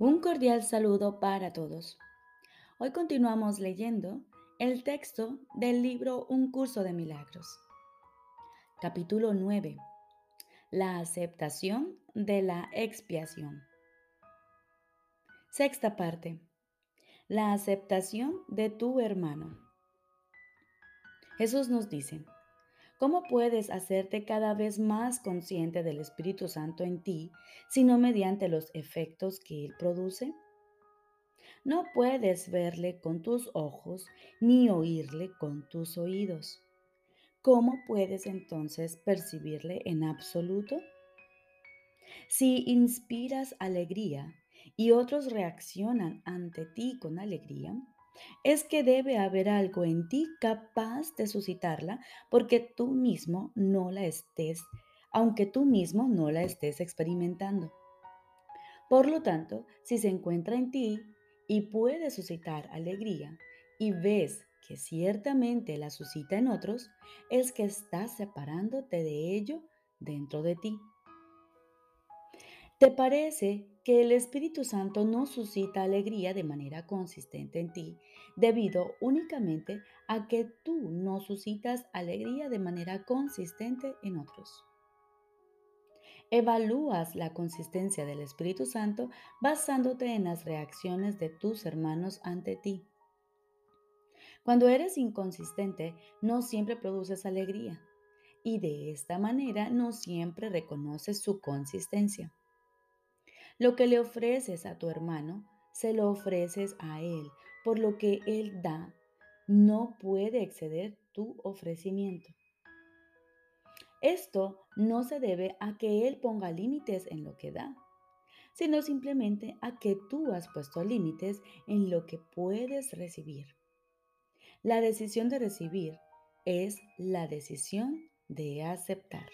Un cordial saludo para todos. Hoy continuamos leyendo el texto del libro Un curso de milagros. Capítulo 9. La aceptación de la expiación. Sexta parte. La aceptación de tu hermano. Jesús nos dice, ¿Cómo puedes hacerte cada vez más consciente del Espíritu Santo en ti, sino mediante los efectos que Él produce? No puedes verle con tus ojos ni oírle con tus oídos. ¿Cómo puedes entonces percibirle en absoluto? Si inspiras alegría y otros reaccionan ante ti con alegría, es que debe haber algo en ti capaz de suscitarla porque tú mismo no la estés, aunque tú mismo no la estés experimentando. Por lo tanto, si se encuentra en ti y puede suscitar alegría y ves que ciertamente la suscita en otros, es que estás separándote de ello dentro de ti. ¿Te parece que el Espíritu Santo no suscita alegría de manera consistente en ti debido únicamente a que tú no suscitas alegría de manera consistente en otros? Evalúas la consistencia del Espíritu Santo basándote en las reacciones de tus hermanos ante ti. Cuando eres inconsistente, no siempre produces alegría y de esta manera no siempre reconoces su consistencia. Lo que le ofreces a tu hermano, se lo ofreces a él, por lo que él da, no puede exceder tu ofrecimiento. Esto no se debe a que él ponga límites en lo que da, sino simplemente a que tú has puesto límites en lo que puedes recibir. La decisión de recibir es la decisión de aceptar.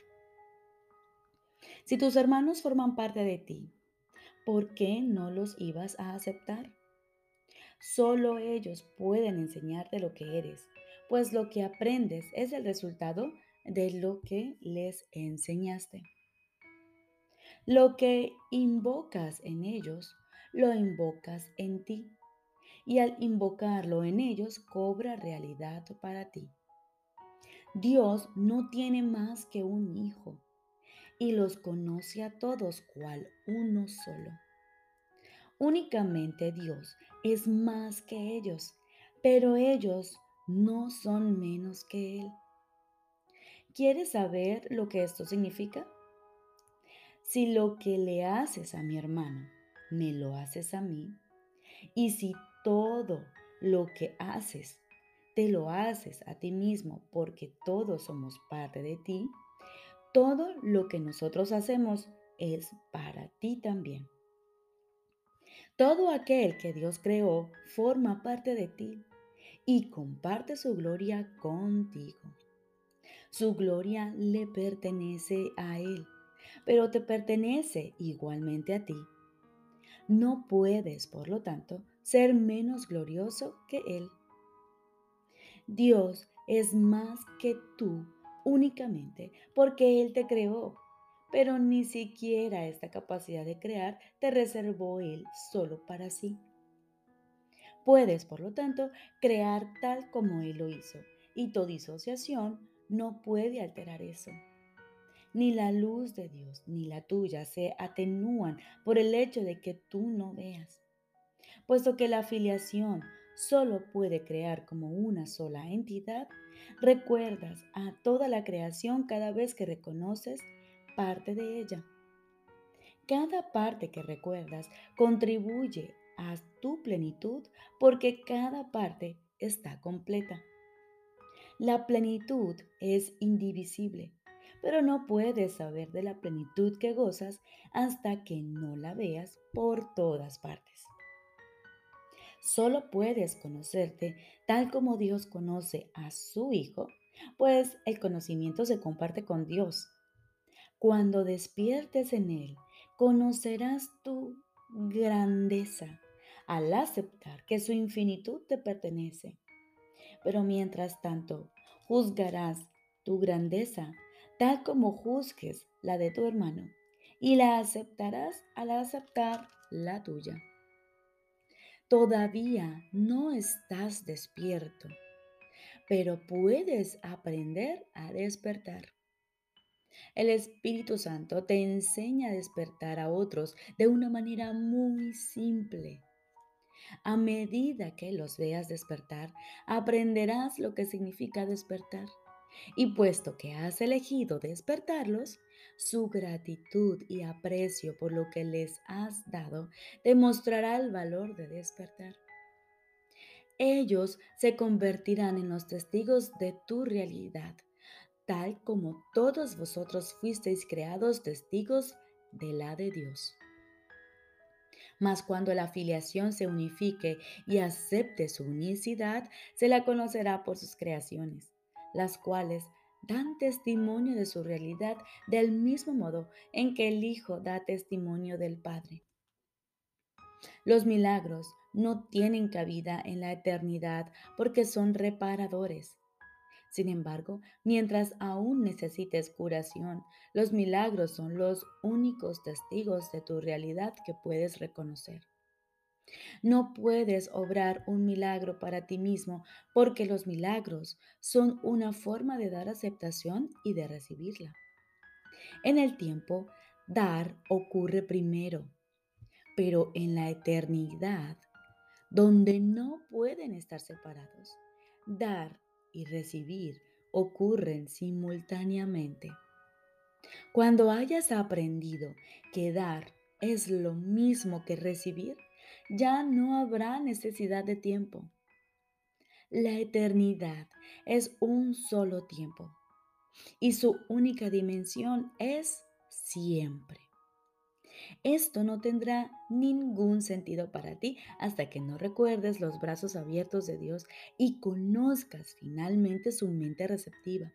Si tus hermanos forman parte de ti ¿por qué no los ibas a aceptar? Solo ellos pueden enseñarte lo que eres, pues lo que aprendes es el resultado de lo que les enseñaste. Lo que invocas en ellos, lo invocas en ti. Y al invocarlo en ellos, cobra realidad para ti. Dios no tiene más que un hijo y los conoce a todos cual uno solo. Únicamente Dios es más que ellos, pero ellos no son menos que Él. ¿Quieres saber lo que esto significa? Si lo que le haces a mi hermano me lo haces a mí, y si todo lo que haces te lo haces a ti mismo porque todos somos parte de ti, todo lo que nosotros hacemos es para ti también. Todo aquel que Dios creó forma parte de ti y comparte su gloria contigo. Su gloria le pertenece a Él, pero te pertenece igualmente a ti. No puedes, por lo tanto, ser menos glorioso que Él. Dios es más que tú únicamente porque Él te creó, pero ni siquiera esta capacidad de crear te reservó Él solo para sí. Puedes, por lo tanto, crear tal como Él lo hizo, y tu disociación no puede alterar eso. Ni la luz de Dios ni la tuya se atenúan por el hecho de que tú no veas, puesto que la afiliación solo puede crear como una sola entidad, recuerdas a toda la creación cada vez que reconoces parte de ella. Cada parte que recuerdas contribuye a tu plenitud porque cada parte está completa. La plenitud es indivisible, pero no puedes saber de la plenitud que gozas hasta que no la veas por todas partes. Solo puedes conocerte tal como Dios conoce a su Hijo, pues el conocimiento se comparte con Dios. Cuando despiertes en Él, conocerás tu grandeza al aceptar que su infinitud te pertenece. Pero mientras tanto, juzgarás tu grandeza tal como juzgues la de tu hermano y la aceptarás al aceptar la tuya. Todavía no estás despierto, pero puedes aprender a despertar. El Espíritu Santo te enseña a despertar a otros de una manera muy simple. A medida que los veas despertar, aprenderás lo que significa despertar. Y puesto que has elegido despertarlos, su gratitud y aprecio por lo que les has dado demostrará el valor de despertar. Ellos se convertirán en los testigos de tu realidad, tal como todos vosotros fuisteis creados testigos de la de Dios. Mas cuando la afiliación se unifique y acepte su unicidad, se la conocerá por sus creaciones, las cuales dan testimonio de su realidad del mismo modo en que el Hijo da testimonio del Padre. Los milagros no tienen cabida en la eternidad porque son reparadores. Sin embargo, mientras aún necesites curación, los milagros son los únicos testigos de tu realidad que puedes reconocer. No puedes obrar un milagro para ti mismo porque los milagros son una forma de dar aceptación y de recibirla. En el tiempo, dar ocurre primero, pero en la eternidad, donde no pueden estar separados, dar y recibir ocurren simultáneamente. Cuando hayas aprendido que dar es lo mismo que recibir, ya no habrá necesidad de tiempo. La eternidad es un solo tiempo y su única dimensión es siempre. Esto no tendrá ningún sentido para ti hasta que no recuerdes los brazos abiertos de Dios y conozcas finalmente su mente receptiva.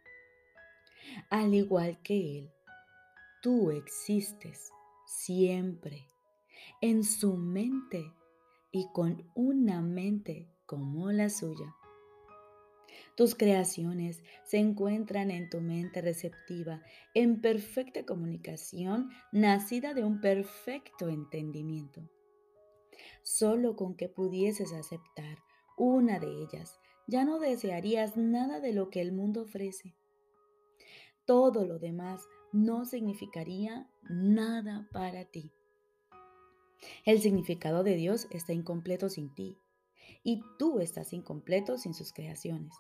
Al igual que Él, tú existes siempre en su mente y con una mente como la suya. Tus creaciones se encuentran en tu mente receptiva, en perfecta comunicación, nacida de un perfecto entendimiento. Solo con que pudieses aceptar una de ellas, ya no desearías nada de lo que el mundo ofrece. Todo lo demás no significaría nada para ti. El significado de Dios está incompleto sin ti y tú estás incompleto sin sus creaciones.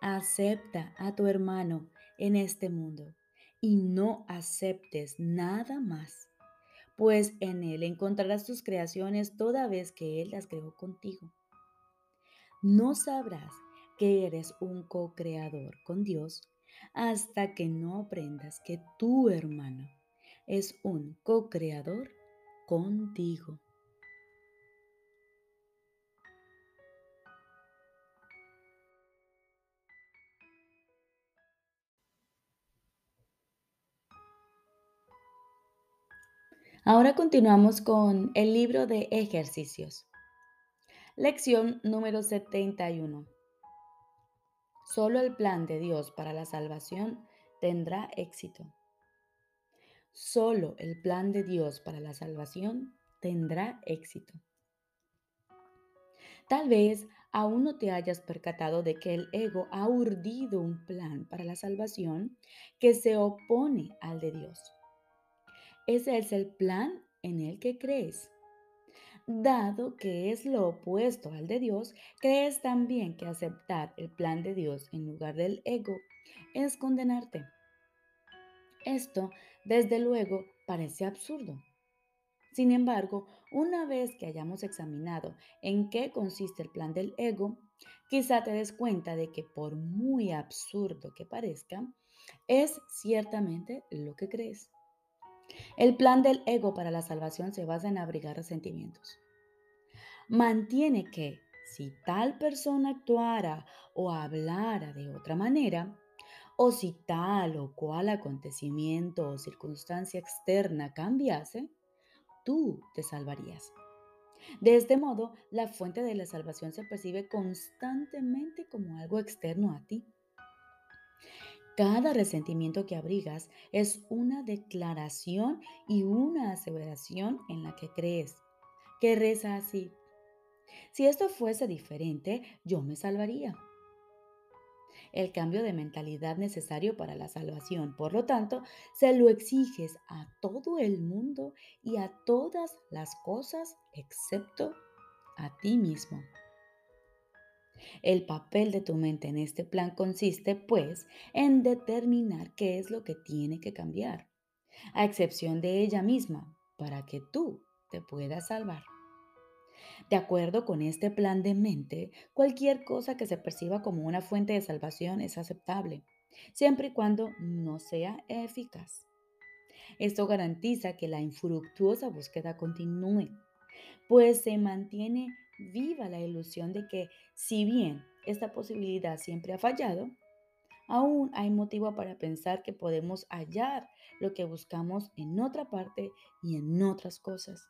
Acepta a tu hermano en este mundo y no aceptes nada más, pues en él encontrarás tus creaciones toda vez que él las creó contigo. No sabrás que eres un co-creador con Dios hasta que no aprendas que tu hermano es un co-creador contigo. Ahora continuamos con el libro de ejercicios. Lección número 71. Solo el plan de Dios para la salvación tendrá éxito. Solo el plan de Dios para la salvación tendrá éxito. Tal vez aún no te hayas percatado de que el ego ha urdido un plan para la salvación que se opone al de Dios. Ese es el plan en el que crees. Dado que es lo opuesto al de Dios, crees también que aceptar el plan de Dios en lugar del ego es condenarte. Esto, desde luego, parece absurdo. Sin embargo, una vez que hayamos examinado en qué consiste el plan del ego, quizá te des cuenta de que por muy absurdo que parezca, es ciertamente lo que crees. El plan del ego para la salvación se basa en abrigar resentimientos. Mantiene que si tal persona actuara o hablara de otra manera, o si tal o cual acontecimiento o circunstancia externa cambiase, tú te salvarías. De este modo, la fuente de la salvación se percibe constantemente como algo externo a ti. Cada resentimiento que abrigas es una declaración y una aseveración en la que crees, que reza así. Si esto fuese diferente, yo me salvaría. El cambio de mentalidad necesario para la salvación, por lo tanto, se lo exiges a todo el mundo y a todas las cosas excepto a ti mismo. El papel de tu mente en este plan consiste, pues, en determinar qué es lo que tiene que cambiar, a excepción de ella misma, para que tú te puedas salvar. De acuerdo con este plan de mente, cualquier cosa que se perciba como una fuente de salvación es aceptable, siempre y cuando no sea eficaz. Esto garantiza que la infructuosa búsqueda continúe, pues se mantiene viva la ilusión de que si bien esta posibilidad siempre ha fallado, aún hay motivo para pensar que podemos hallar lo que buscamos en otra parte y en otras cosas.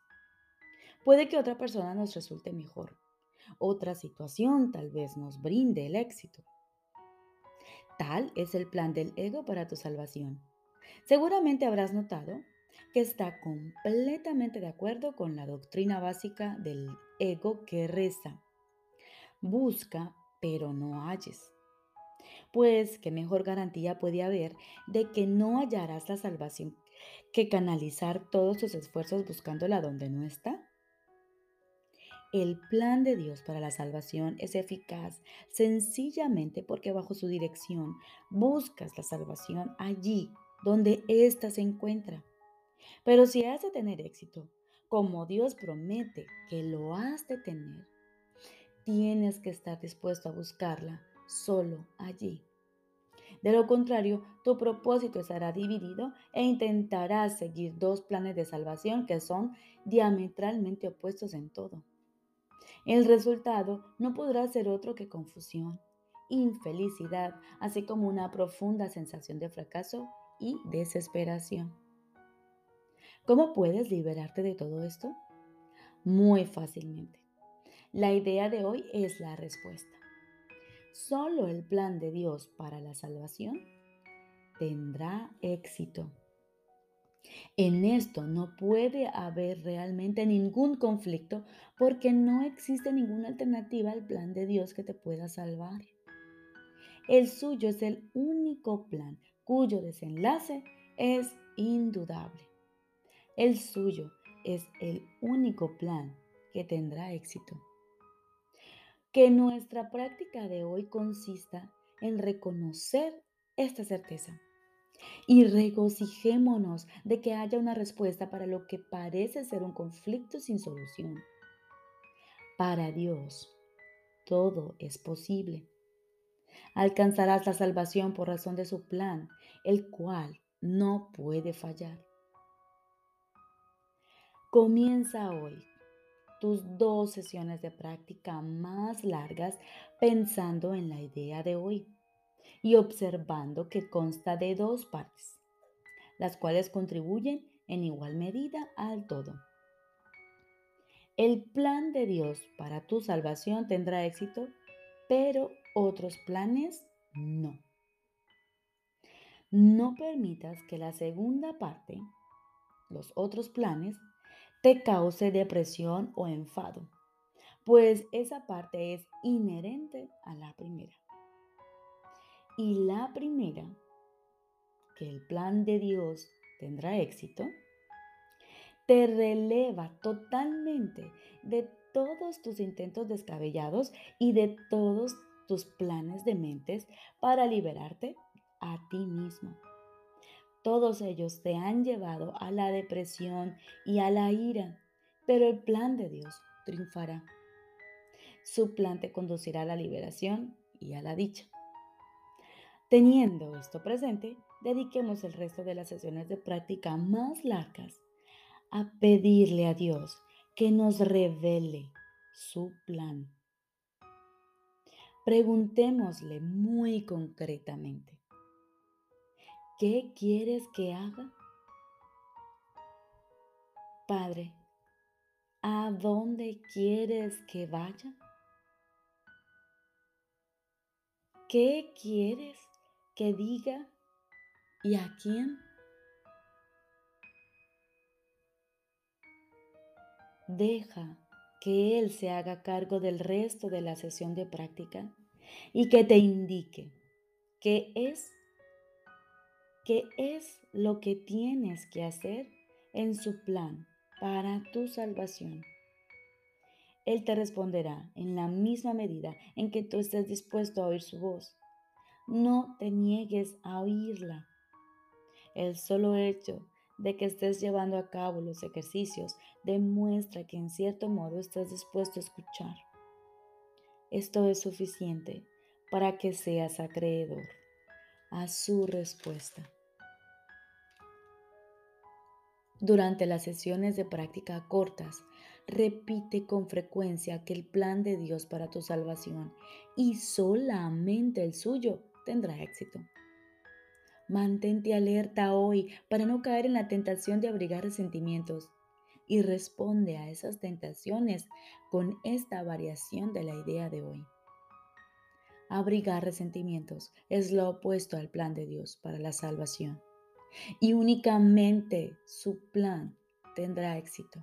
Puede que otra persona nos resulte mejor, otra situación tal vez nos brinde el éxito. Tal es el plan del ego para tu salvación. Seguramente habrás notado que está completamente de acuerdo con la doctrina básica del ego que reza. Busca, pero no halles. Pues, ¿qué mejor garantía puede haber de que no hallarás la salvación que canalizar todos tus esfuerzos buscándola donde no está? El plan de Dios para la salvación es eficaz sencillamente porque bajo su dirección buscas la salvación allí donde ésta se encuentra. Pero si has de tener éxito, como Dios promete que lo has de tener, tienes que estar dispuesto a buscarla solo allí. De lo contrario, tu propósito estará dividido e intentarás seguir dos planes de salvación que son diametralmente opuestos en todo. El resultado no podrá ser otro que confusión, infelicidad, así como una profunda sensación de fracaso y desesperación. ¿Cómo puedes liberarte de todo esto? Muy fácilmente. La idea de hoy es la respuesta. Solo el plan de Dios para la salvación tendrá éxito. En esto no puede haber realmente ningún conflicto porque no existe ninguna alternativa al plan de Dios que te pueda salvar. El suyo es el único plan cuyo desenlace es indudable. El suyo es el único plan que tendrá éxito. Que nuestra práctica de hoy consista en reconocer esta certeza y regocijémonos de que haya una respuesta para lo que parece ser un conflicto sin solución. Para Dios, todo es posible. Alcanzarás la salvación por razón de su plan, el cual no puede fallar. Comienza hoy tus dos sesiones de práctica más largas pensando en la idea de hoy y observando que consta de dos partes, las cuales contribuyen en igual medida al todo. El plan de Dios para tu salvación tendrá éxito, pero otros planes no. No permitas que la segunda parte, los otros planes, te cause depresión o enfado, pues esa parte es inherente a la primera. Y la primera, que el plan de Dios tendrá éxito, te releva totalmente de todos tus intentos descabellados y de todos tus planes de mentes para liberarte a ti mismo. Todos ellos te han llevado a la depresión y a la ira, pero el plan de Dios triunfará. Su plan te conducirá a la liberación y a la dicha. Teniendo esto presente, dediquemos el resto de las sesiones de práctica más largas a pedirle a Dios que nos revele su plan. Preguntémosle muy concretamente, ¿Qué quieres que haga? Padre, ¿a dónde quieres que vaya? ¿Qué quieres que diga y a quién? Deja que Él se haga cargo del resto de la sesión de práctica y que te indique qué es, qué es lo que tienes que hacer en su plan para tu salvación. Él te responderá en la misma medida en que tú estés dispuesto a oír su voz. No te niegues a oírla. El solo hecho de que estés llevando a cabo los ejercicios demuestra que en cierto modo estás dispuesto a escuchar. Esto es suficiente para que seas acreedor a su respuesta. Durante las sesiones de práctica cortas, repite con frecuencia que el plan de Dios para tu salvación y solamente el suyo tendrá éxito. Mantente alerta hoy para no caer en la tentación de abrigar resentimientos y responde a esas tentaciones con esta variación de la idea de hoy. Abrigar resentimientos es lo opuesto al plan de Dios para la salvación y únicamente su plan tendrá éxito.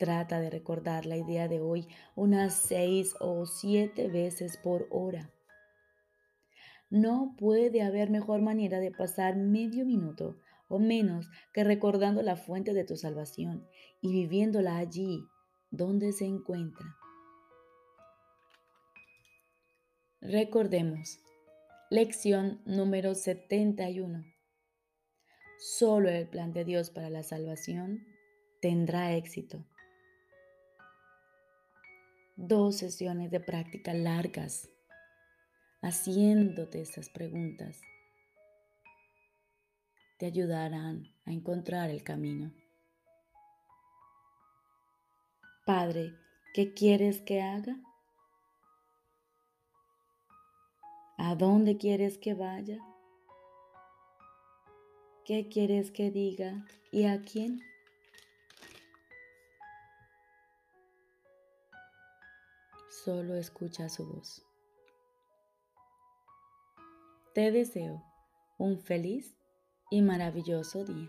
Trata de recordar la idea de hoy unas seis o siete veces por hora no puede haber mejor manera de pasar medio minuto o menos que recordando la fuente de tu salvación y viviéndola allí donde se encuentra. Recordemos, lección número 71. Solo el plan de Dios para la salvación tendrá éxito. Dos sesiones de práctica largas haciéndote estas preguntas te ayudarán a encontrar el camino. Padre, ¿qué quieres que haga? ¿A dónde quieres que vaya? ¿Qué quieres que diga y a quién? Solo escucha su voz. Te deseo un feliz y maravilloso día.